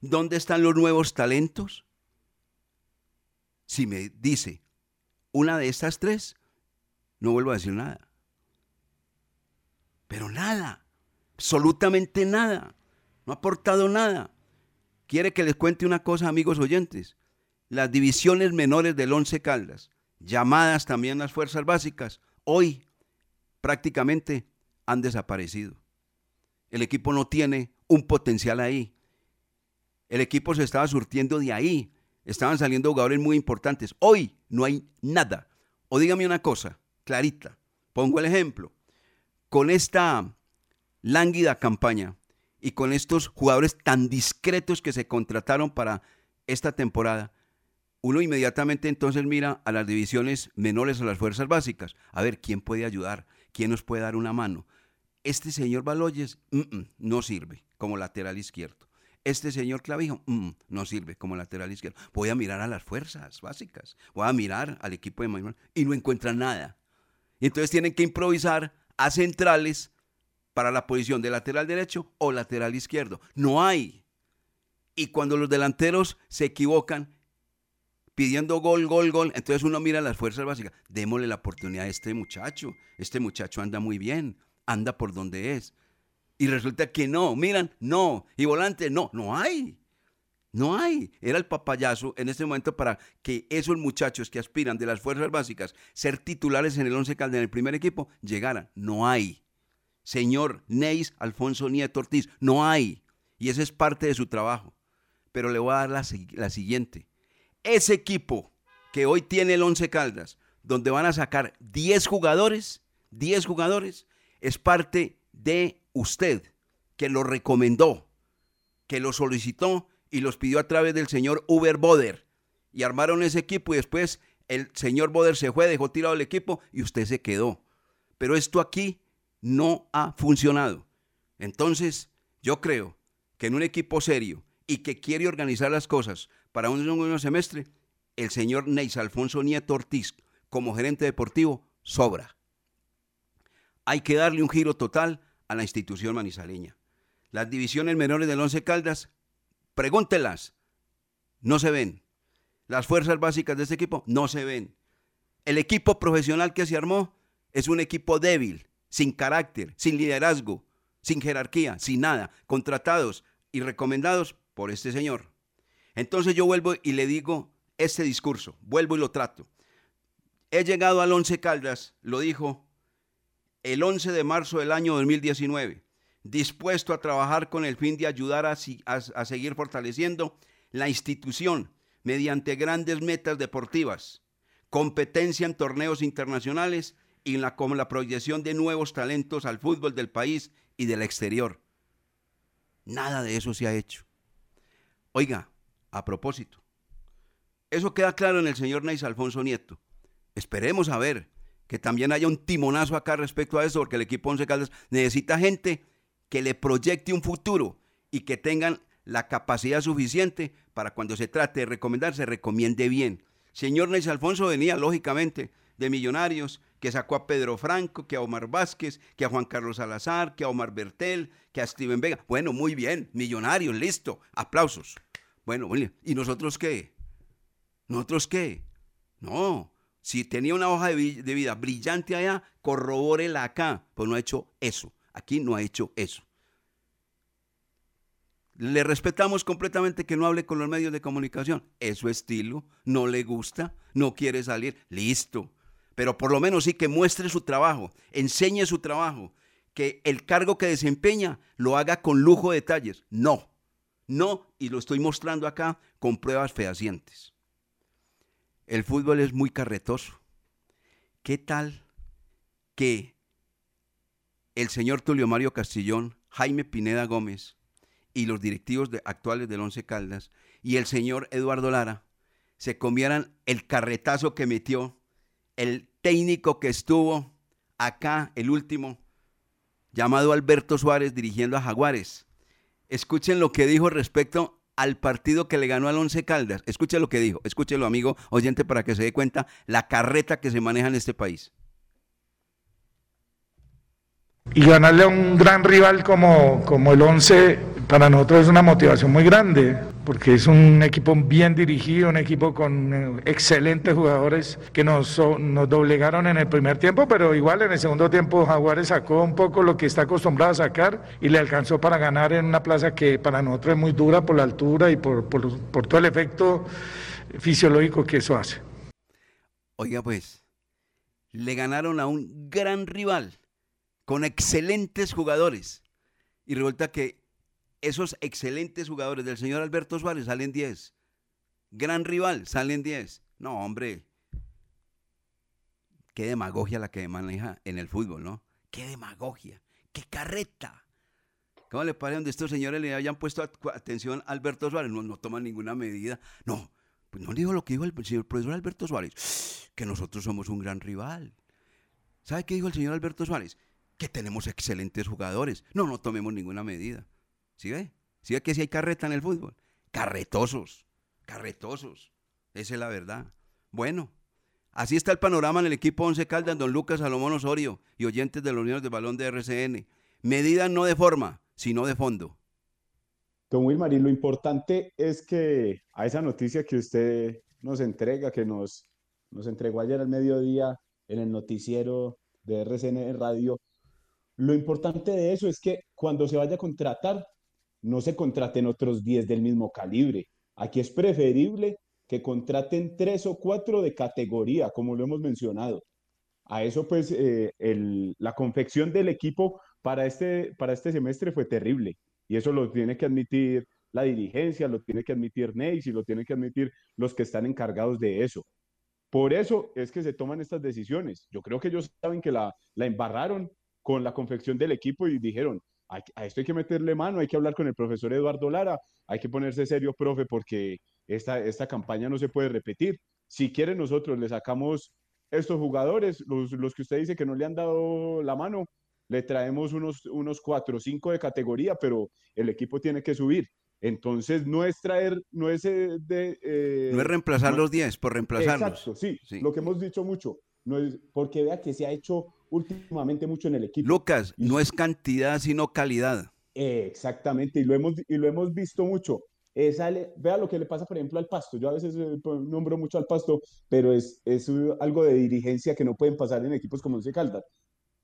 ¿Dónde están los nuevos talentos? Si me dice una de estas tres, no vuelvo a decir nada. Pero nada, absolutamente nada. No ha aportado nada. Quiere que les cuente una cosa, amigos oyentes. Las divisiones menores del Once Caldas, llamadas también las fuerzas básicas, hoy prácticamente han desaparecido. El equipo no tiene un potencial ahí. El equipo se estaba surtiendo de ahí. Estaban saliendo jugadores muy importantes. Hoy no hay nada. O dígame una cosa, clarita. Pongo el ejemplo. Con esta lánguida campaña y con estos jugadores tan discretos que se contrataron para esta temporada, uno inmediatamente entonces mira a las divisiones menores a las fuerzas básicas. A ver, ¿quién puede ayudar? ¿Quién nos puede dar una mano? Este señor Baloyes no sirve como lateral izquierdo. Este señor Clavijo no sirve como lateral izquierdo. Voy a mirar a las fuerzas básicas. Voy a mirar al equipo de Manuel y no encuentran nada. Y entonces tienen que improvisar a centrales para la posición de lateral derecho o lateral izquierdo. No hay. Y cuando los delanteros se equivocan, pidiendo gol, gol, gol. Entonces uno mira las fuerzas básicas. Démosle la oportunidad a este muchacho. Este muchacho anda muy bien, anda por donde es. Y resulta que no, miran, no. Y volante, no, no hay. No hay. Era el papayazo en este momento para que esos muchachos que aspiran de las fuerzas básicas ser titulares en el Once Caldas en el primer equipo llegaran. No hay. Señor Neis Alfonso Nieto Ortiz, no hay. Y ese es parte de su trabajo. Pero le voy a dar la, la siguiente. Ese equipo que hoy tiene el Once Caldas, donde van a sacar 10 jugadores, 10 jugadores, es parte de usted, que lo recomendó, que lo solicitó y los pidió a través del señor Uber Boder. Y armaron ese equipo y después el señor Boder se fue, dejó tirado el equipo y usted se quedó. Pero esto aquí no ha funcionado. Entonces, yo creo que en un equipo serio y que quiere organizar las cosas para un segundo semestre, el señor Neis Alfonso Nieto Ortiz, como gerente deportivo, sobra. Hay que darle un giro total a la institución manizaleña. Las divisiones menores del Once Caldas Pregúntelas. No se ven. Las fuerzas básicas de este equipo no se ven. El equipo profesional que se armó es un equipo débil, sin carácter, sin liderazgo, sin jerarquía, sin nada, contratados y recomendados por este señor. Entonces yo vuelvo y le digo este discurso, vuelvo y lo trato. He llegado al Once Caldas, lo dijo el 11 de marzo del año 2019 dispuesto a trabajar con el fin de ayudar a, seguir fortaleciendo la institución mediante grandes metas deportivas, competencia en torneos internacionales y la, como la proyección de nuevos talentos al fútbol del país y del exterior. Nada de eso se ha hecho. Oiga, a propósito, eso queda claro en el señor Neis Alfonso Nieto. Esperemos a ver que también haya un timonazo acá respecto a eso, porque el equipo Once Caldas necesita gente que le proyecte un futuro y que tengan la capacidad suficiente para cuando se trate de recomendar, se recomiende bien. Señor Neis Alfonso venía, lógicamente, de Millonarios, que sacó a Pedro Franco, que a Omar Vázquez, que a Juan Carlos Salazar, que a Omar Bertel, que a Steven Vega. Bueno, muy bien, Millonarios, listo, aplausos. Bueno, ¿y nosotros qué? ¿Nosotros qué? No, si tenía una hoja de, vida brillante allá, corrobórela acá, pues no ha hecho eso. Aquí no ha hecho eso. Le respetamos completamente que no hable con los medios de comunicación. Es su estilo, no le gusta, no quiere salir. Listo. Pero por lo menos sí que muestre su trabajo, enseñe su trabajo, que el cargo que desempeña lo haga con lujo de detalles. No, no, y lo estoy mostrando acá con pruebas fehacientes. El fútbol es muy carretoso. ¿Qué tal que el señor Tulio Mario Castillón, Jaime Pineda Gómez y los directivos actuales del Once Caldas y el señor Eduardo Lara se comieran el carretazo que metió el técnico que estuvo acá, el último, llamado Alberto Suárez, dirigiendo a Jaguares. Escuchen lo que dijo respecto al partido que le ganó al Once Caldas. Escuchen lo que dijo, escúchelo amigo oyente para que se dé cuenta la carreta que se maneja en este país y ganarle a un gran rival como, como el 11 para nosotros es una motivación muy grande, porque es un equipo bien dirigido, un equipo con eh, excelentes jugadores que nos, nos doblegaron en el primer tiempo, pero igual en el segundo tiempo Jaguares sacó un poco lo que está acostumbrado a sacar y le alcanzó para ganar en una plaza que para nosotros es muy dura por la altura y por, por, por todo el efecto fisiológico que eso hace. Oiga pues, le ganaron a un gran rival con excelentes jugadores. Y resulta que esos excelentes jugadores del señor Alberto Suárez salen 10. Gran rival, salen 10. No, hombre. Qué demagogia la que maneja en el fútbol, ¿no? Qué demagogia. Qué carreta. ¿Cómo le parece donde estos señores le hayan puesto atención a Alberto Suárez? No, no toman ninguna medida. No, pues no dijo lo que dijo el señor profesor Alberto Suárez, que nosotros somos un gran rival. ¿Sabe qué dijo el señor Alberto Suárez? que tenemos excelentes jugadores. No, no tomemos ninguna medida. ¿Sí ve? ¿Sí ve que si hay carreta en el fútbol? Carretosos, carretosos. Esa es la verdad. Bueno, así está el panorama en el equipo Once Caldas, don Lucas Salomón Osorio y oyentes de los Unión de Balón de RCN. Medidas no de forma, sino de fondo. Don Wilmar, y lo importante es que a esa noticia que usted nos entrega, que nos, nos entregó ayer al mediodía en el noticiero de RCN Radio, lo importante de eso es que cuando se vaya a contratar, no se contraten otros 10 del mismo calibre, Aquí es preferible que contraten tres o cuatro de categoría, como lo hemos mencionado. A eso, pues, eh, la confección del equipo para este, para este semestre fue terrible. Y eso lo tiene que admitir la dirigencia, lo tiene que admitir Neis y lo tienen que admitir los que están encargados de eso. Por eso es que se toman estas decisiones. Yo creo que ellos saben que la, la embarraron con la confección del equipo y dijeron, "Hay- a esto hay que meterle mano, hay que hablar con el profesor Eduardo Lara, hay que ponerse serio, profe, porque esta, esta campaña no se puede repetir. Si quiere nosotros le sacamos estos jugadores, los, los que usted dice que no le han dado la mano, le traemos unos, unos cuatro o cinco de categoría, pero el equipo tiene que subir. Entonces, no es traer, no es eh, de... eh, No es reemplazar no- los 10 por reemplazarlos. Exacto, sí, lo que hemos dicho mucho. No es, porque vea que se ha hecho últimamente mucho en el equipo. Lucas, no es cantidad, sino calidad. Eh, Exactamente, y lo hemos, y lo hemos visto mucho. Eh, sale- vea lo que le pasa, por ejemplo, al Pasto. Yo a veces eh, pues, nombro mucho al Pasto, pero es, es algo de dirigencia que no pueden pasar en equipos como Once Caldas.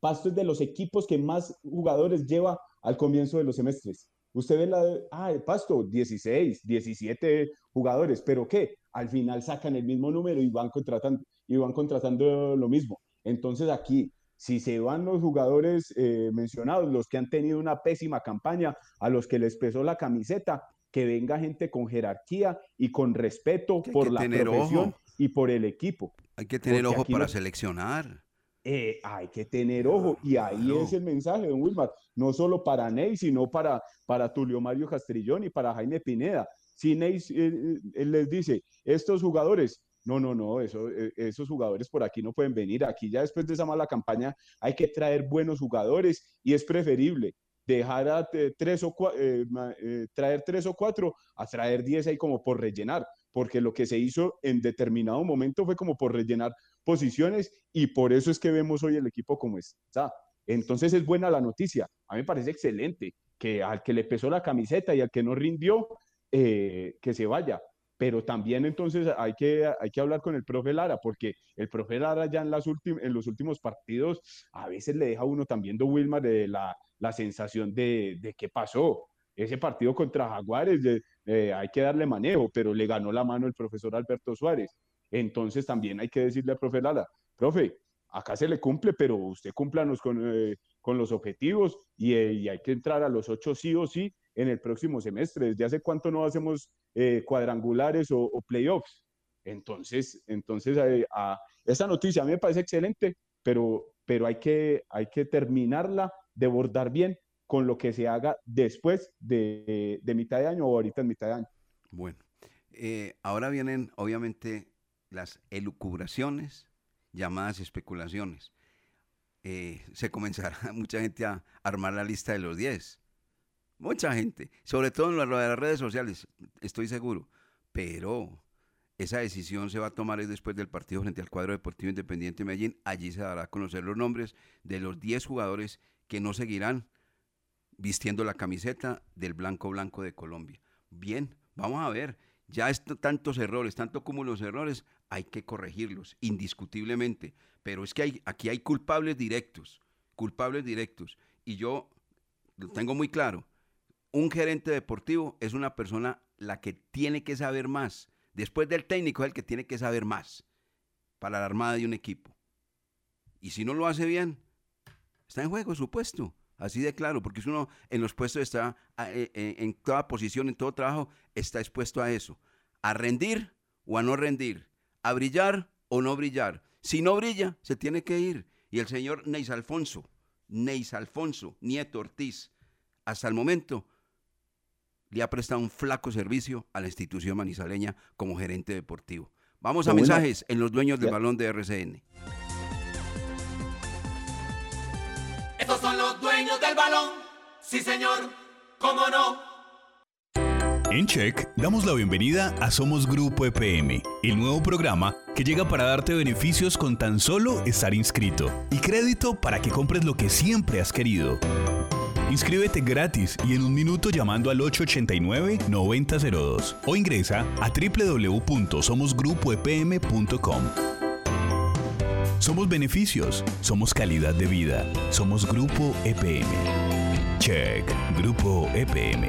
Pasto es de los equipos que más jugadores lleva al comienzo de los semestres. Usted ve la, ah, el Pasto, 16, 17 jugadores, pero ¿qué? Al final sacan el mismo número y van contratando, y van contratando lo mismo. Entonces aquí, si se van los jugadores eh, mencionados, los que han tenido una pésima campaña, a los que les pesó la camiseta, que venga gente con jerarquía y con respeto por que la profesión ojo. y por el equipo. Hay que tener Porque ojo para lo- seleccionar. eh, hay que tener ojo y ahí Claro. es el mensaje, don Wilmar, no solo para Ney, sino para, para Tulio Mario Castrillón y para Jaime Pineda. Si Ney eh, eh, les dice, estos jugadores, no, no, no, eso, eh, esos jugadores por aquí no pueden venir, aquí ya después de esa mala campaña hay que traer buenos jugadores y es preferible dejar a tres o eh, eh, traer tres o cuatro a traer diez ahí como por rellenar, porque lo que se hizo en determinado momento fue como por rellenar posiciones y por eso es que vemos hoy el equipo como está. Entonces es buena la noticia. A mí me parece excelente que al que le pesó la camiseta y al que no rindió, eh, que se vaya. Pero también entonces hay que, hay que hablar con el profe Lara, porque el profe Lara ya en, las los últimos partidos a veces le deja a uno también, don Wilmar, de la, la sensación de, de qué pasó. Ese partido contra Jaguares de- eh, hay que darle manejo, pero le ganó la mano el profesor Alberto Suárez. Entonces también hay que decirle al profe Lara, profe, acá se le cumple, pero usted cúmplanos con, eh, con los objetivos y, eh, y hay que entrar a los ocho sí o sí en el próximo semestre. ¿Desde hace cuánto no hacemos eh, cuadrangulares o, o playoffs? Entonces, entonces eh, a- esa noticia a mí me parece excelente, pero, pero hay, que, hay que terminarla de bordar bien con lo que se haga después de, de mitad de año o ahorita en mitad de año. Bueno, eh, ahora vienen obviamente las elucubraciones, llamadas especulaciones. Eh, se comenzará mucha gente a armar la lista de los 10. Mucha gente, sobre todo en las, redes sociales, estoy seguro. Pero esa decisión se va a tomar es después del partido frente al cuadro deportivo independiente de Medellín. Allí se dará a conocer los nombres de los 10 jugadores que no seguirán vistiendo la camiseta del blanco blanco de Colombia. Bien, vamos a ver. Ya esto, tantos errores, tanto como los errores, hay que corregirlos, indiscutiblemente. Pero es que aquí hay culpables directos, culpables directos. Y yo lo tengo muy claro. Un gerente deportivo es una persona la que tiene que saber más. Después del técnico es el que tiene que saber más para la armada de un equipo. Y si no lo hace bien, está en juego su puesto. Así de claro, porque si uno en los puestos está, eh, eh, en toda posición, en todo trabajo, está expuesto a eso. A rendir o a no rendir. A brillar o no brillar. Si no brilla, se tiene que ir. Y el señor Neis Alfonso, Neis Alfonso, Nieto Ortiz, hasta el momento le ha prestado un flaco servicio a la institución manizaleña como gerente deportivo. Vamos a mensajes en los dueños del ya- balón de RCN. Estos son los dueños del balón. Sí, señor. ¿Cómo no? En Check damos la bienvenida a Somos Grupo EPM, el nuevo programa que llega para darte beneficios con tan solo estar inscrito y crédito para que compres lo que siempre has querido. Inscríbete gratis y en un minuto llamando al 889-9002 o ingresa a www.somosgrupoepm.com. Somos beneficios, somos calidad de vida, somos Grupo EPM. Check, Grupo EPM.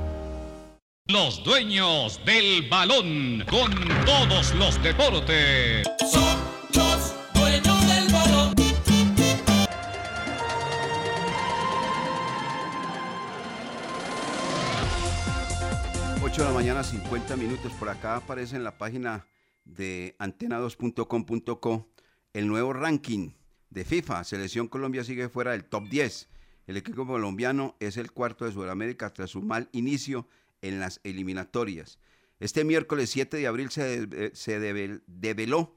Los dueños del balón con todos los deportes. Son los dueños del balón. 8 de la mañana, 50 minutos. Por acá aparece en la página de antena2.com.co el nuevo ranking de FIFA. Selección Colombia sigue fuera del top 10. El equipo colombiano es el cuarto de Sudamérica tras su mal inicio en las eliminatorias. Este miércoles 7 de abril se, de- se devel- develó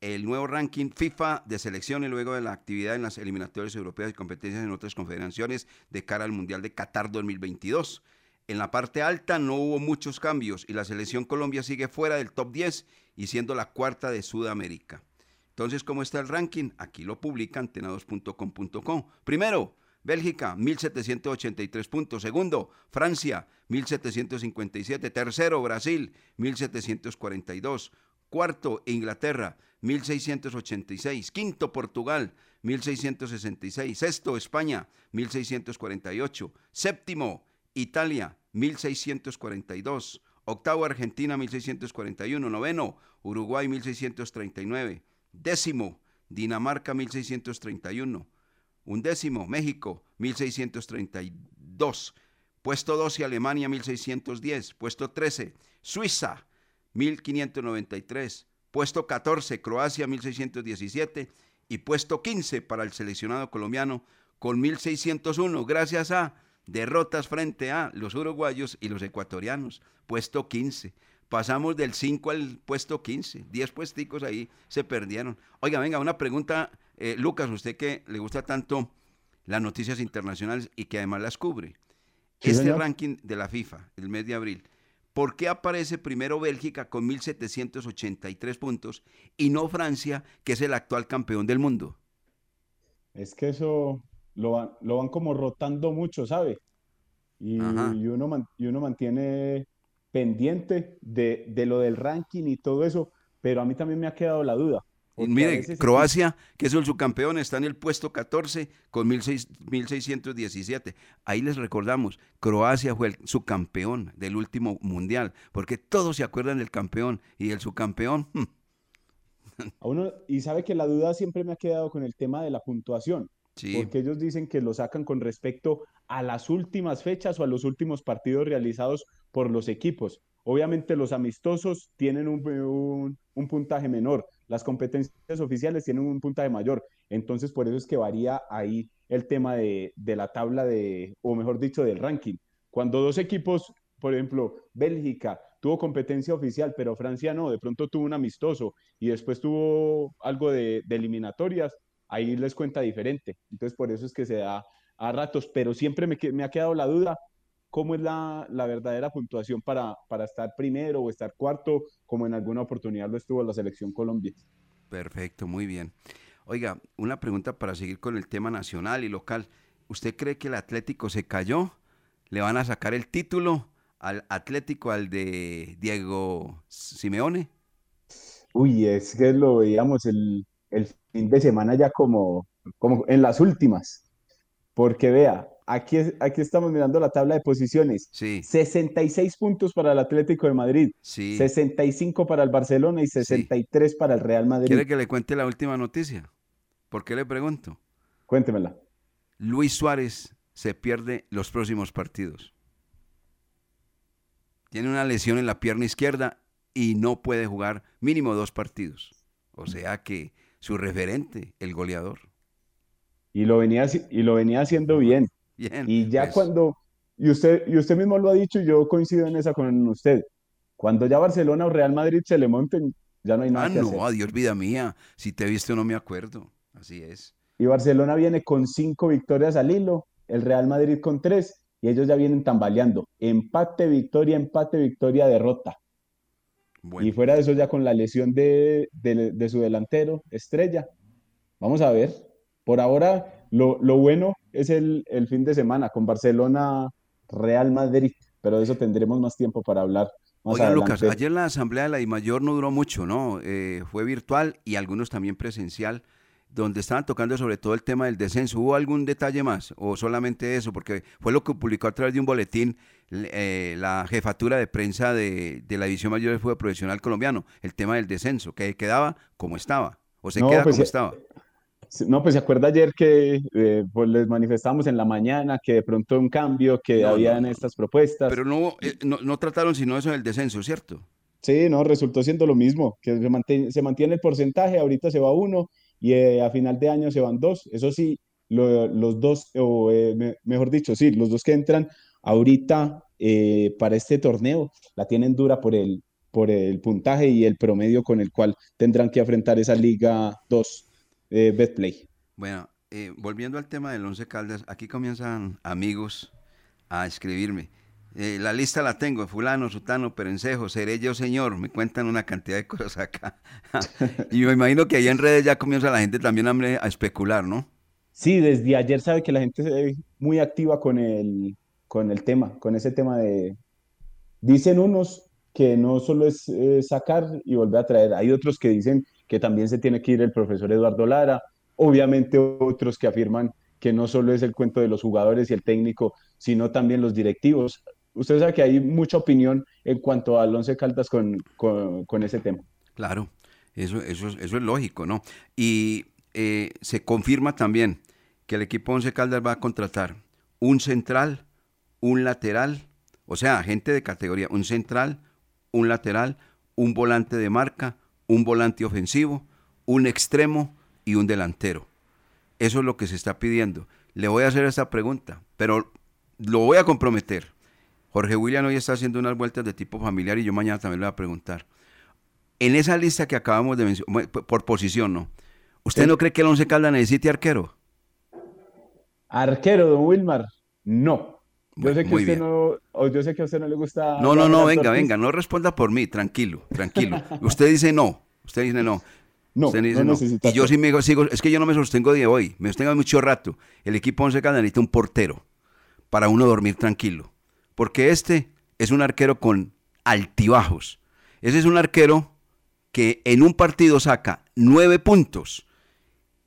el nuevo ranking FIFA de selecciones luego de la actividad en las eliminatorias europeas y competencias en otras confederaciones de cara al Mundial de Qatar 2022. En la parte alta no hubo muchos cambios y la selección Colombia sigue fuera del top 10 y siendo la cuarta de Sudamérica. Entonces, ¿cómo está el ranking? Aquí lo publica antena2.com.com. Primero, Bélgica, 1783 puntos. Segundo, Francia, 1757. Tercero, Brasil, 1742. Cuarto, Inglaterra, 1686. Quinto, Portugal, 1666. Sexto, España, 1648. Séptimo, Italia, 1642. Octavo, Argentina, 1641. Noveno, Uruguay, 1639. Décimo, Dinamarca, 1631. Undécimo, México, 1632. Puesto 12, Alemania, 1610. Puesto 13, Suiza, 1593. Puesto 14, Croacia, 1617. Y puesto 15 para el seleccionado colombiano con 1601, gracias a derrotas frente a los uruguayos y los ecuatorianos. Puesto 15. Pasamos del 5 al puesto 15. 10 puesticos ahí se perdieron. Oiga, venga, una pregunta, eh, Lucas, usted que le gusta tanto las noticias internacionales y que además las cubre. Sí, este señor. ranking de la FIFA, el mes de abril, ¿por qué aparece primero Bélgica con 1.783 puntos y no Francia, que es el actual campeón del mundo? Es que eso lo van, lo van como rotando mucho, ¿sabe? Y, y uno, man- y uno mantiene pendiente de, de lo del ranking y todo eso, pero a mí también me ha quedado la duda. Mire, Croacia, que es el subcampeón, está en el puesto 14 con 16 1.617. Ahí les recordamos, Croacia fue el subcampeón del último mundial, porque todos se acuerdan del campeón y del subcampeón. hmm, A uno, y sabe que la duda siempre me ha quedado con el tema de la puntuación, Sí. porque ellos dicen que lo sacan con respecto a las últimas fechas o a los últimos partidos realizados por los equipos. Obviamente los amistosos tienen un, un- un puntaje menor, las competencias oficiales tienen un puntaje mayor, entonces por eso es que varía ahí el tema de, de la tabla de, o mejor dicho, del ranking. Cuando dos equipos, por ejemplo, Bélgica tuvo competencia oficial, pero Francia no, de pronto tuvo un amistoso y después tuvo algo de, de eliminatorias, ahí les cuenta diferente. Entonces por eso es que se da a ratos, pero siempre me, me ha quedado la duda, ¿cómo es la, la verdadera puntuación para, para estar primero o estar cuarto, como en alguna oportunidad lo estuvo la selección Colombia? Perfecto, muy bien. Oiga, una pregunta para seguir con el tema nacional y local. ¿Usted cree que el Atlético se cayó? ¿Le van a sacar el título al Atlético, al de Diego Simeone? Uy, es que lo veíamos el, el fin de semana ya como, como en las últimas. Porque vea, aquí, aquí estamos mirando la tabla de posiciones. Sí. 66 puntos para el Atlético de Madrid, Sí. 65 para el Barcelona y 63 para el Real Madrid. ¿Quiere que le cuente la última noticia? ¿Por qué le pregunto? Cuéntemela. Luis Suárez se pierde los próximos partidos. Tiene una lesión en la pierna izquierda y no puede jugar mínimo dos partidos. O sea que su referente, el goleador. Y lo venía, y lo venía haciendo bien. Bien, Y ya pues. cuando, y usted, y usted mismo lo ha dicho, y yo coincido en esa con usted. Cuando ya Barcelona o Real Madrid se le monten, ya no hay nada Ah, que hacer. no, adiós vida mía. Si te viste no me acuerdo. Así es. Y Barcelona viene con cinco victorias al hilo, el Real Madrid con tres, y ellos ya vienen tambaleando. Empate, victoria, empate, victoria, derrota. Y fuera de eso ya con la lesión de, de- de su delantero, Estrella. Vamos a ver. Por ahora, lo, lo bueno es el, el fin de semana con Barcelona, Real Madrid, pero de eso tendremos más tiempo para hablar más Oiga, Lucas, ayer la asamblea de la DIMAYOR no duró mucho, ¿no? Eh, fue virtual y algunos también presencial, donde estaban tocando sobre todo el tema del descenso. ¿Hubo algún detalle más o solamente eso? Porque fue lo que publicó a través de un boletín eh, la jefatura de prensa de, de la División Mayor del Fútbol Profesional Colombiano, el tema del descenso, que quedaba como estaba, o se No, queda pues, como eh, estaba. No, pues se acuerda ayer que eh, pues les manifestamos en la mañana que de pronto un cambio, que No, estas propuestas. Pero no, eh, no, no trataron sino eso del descenso, ¿cierto? Sí, no, resultó siendo lo mismo, que se mantiene, se mantiene el porcentaje, ahorita se va uno y eh, a final de año se van dos. Eso sí, lo- los dos, o me- mejor dicho, sí, los dos que entran ahorita para este torneo la tienen dura por el, por el puntaje y el promedio con el cual tendrán que afrontar esa Liga 2 eh, Betplay. Bueno, eh, volviendo al tema del Once Caldas, aquí comienzan amigos a escribirme. Eh, la lista la tengo, fulano, sutano, perencejo, seré yo señor, me cuentan una cantidad de cosas acá. y me imagino que ahí en redes ya comienza la gente también a especular, ¿no? Sí, desde ayer sabe que la gente se ve muy activa con el, con el tema, con ese tema de... Dicen unos que no solo es eh, sacar y volver a traer, hay otros que dicen que también se tiene que ir el profesor Eduardo Lara, obviamente otros que afirman que no solo es el cuento de los jugadores y el técnico, sino también los directivos. Usted sabe que hay mucha opinión en cuanto al Once Caldas con, con, ese tema. Claro, eso, eso, es- eso es lógico, ¿no? Y eh, se confirma también que el equipo Once Caldas va a contratar un central, un lateral, o sea, gente de categoría, un central, un lateral, un volante de marca, un volante ofensivo, un extremo y un delantero. Eso es lo que se está pidiendo. Le voy a hacer esta pregunta, pero lo voy a comprometer. Jorge William hoy está haciendo unas vueltas de tipo familiar y yo mañana también le voy a preguntar. En esa lista que acabamos de mencionar, por posición, ¿no? ¿Usted no cree que el Once Caldas necesite arquero? Arquero, don Wilmar, no. Yo sé que muy usted bien. no, o yo sé que a usted no le gusta. No, no, no, venga, venga, no responda por mí, tranquilo, tranquilo. Usted dice no, usted dice no. No, Usted dice no no. Y yo sí me sigo, es que yo no me sostengo de hoy, me sostengo de mucho rato. El equipo Once Caldas necesita un portero para uno dormir tranquilo. Porque este es un arquero con altibajos. Ese es un arquero que en un partido saca nueve puntos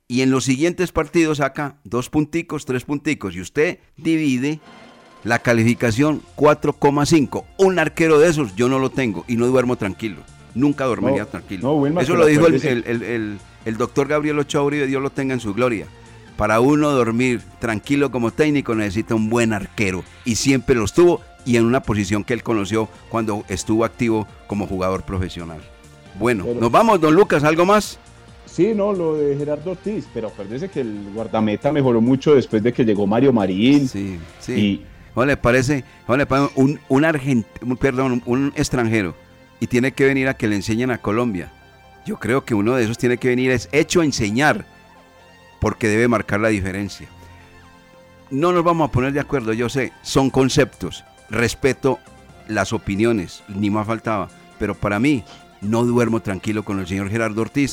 y en los siguientes partidos saca dos punticos, tres punticos. Y usted divide la calificación 4,5. Un arquero de esos yo no lo tengo y no duermo tranquilo. Nunca dormiría No, tranquilo. no, Eso lo dijo el, el- el- doctor Gabriel Ochoa Uribe, Dios lo tenga en su gloria. Para uno dormir tranquilo como técnico necesita un buen arquero y siempre los tuvo y en una posición que él conoció cuando estuvo activo como jugador profesional. Bueno, Pero- nos vamos, don Lucas, ¿algo más? Sí, no, lo de Gerardo Ortiz, pero acuérdese que el guardameta mejoró mucho después de que llegó Mario Marín. Sí, sí. Y ¿Cómo le parece, cómo le parece un, un argent- un- un extranjero y tiene que venir a que le enseñen a Colombia? Yo creo que uno de esos tiene que venir es hecho a enseñar porque debe marcar la diferencia. No nos vamos a poner de acuerdo, yo sé, son conceptos, respeto las opiniones, ni más faltaba, pero para mí no duermo tranquilo con el señor Gerardo Ortiz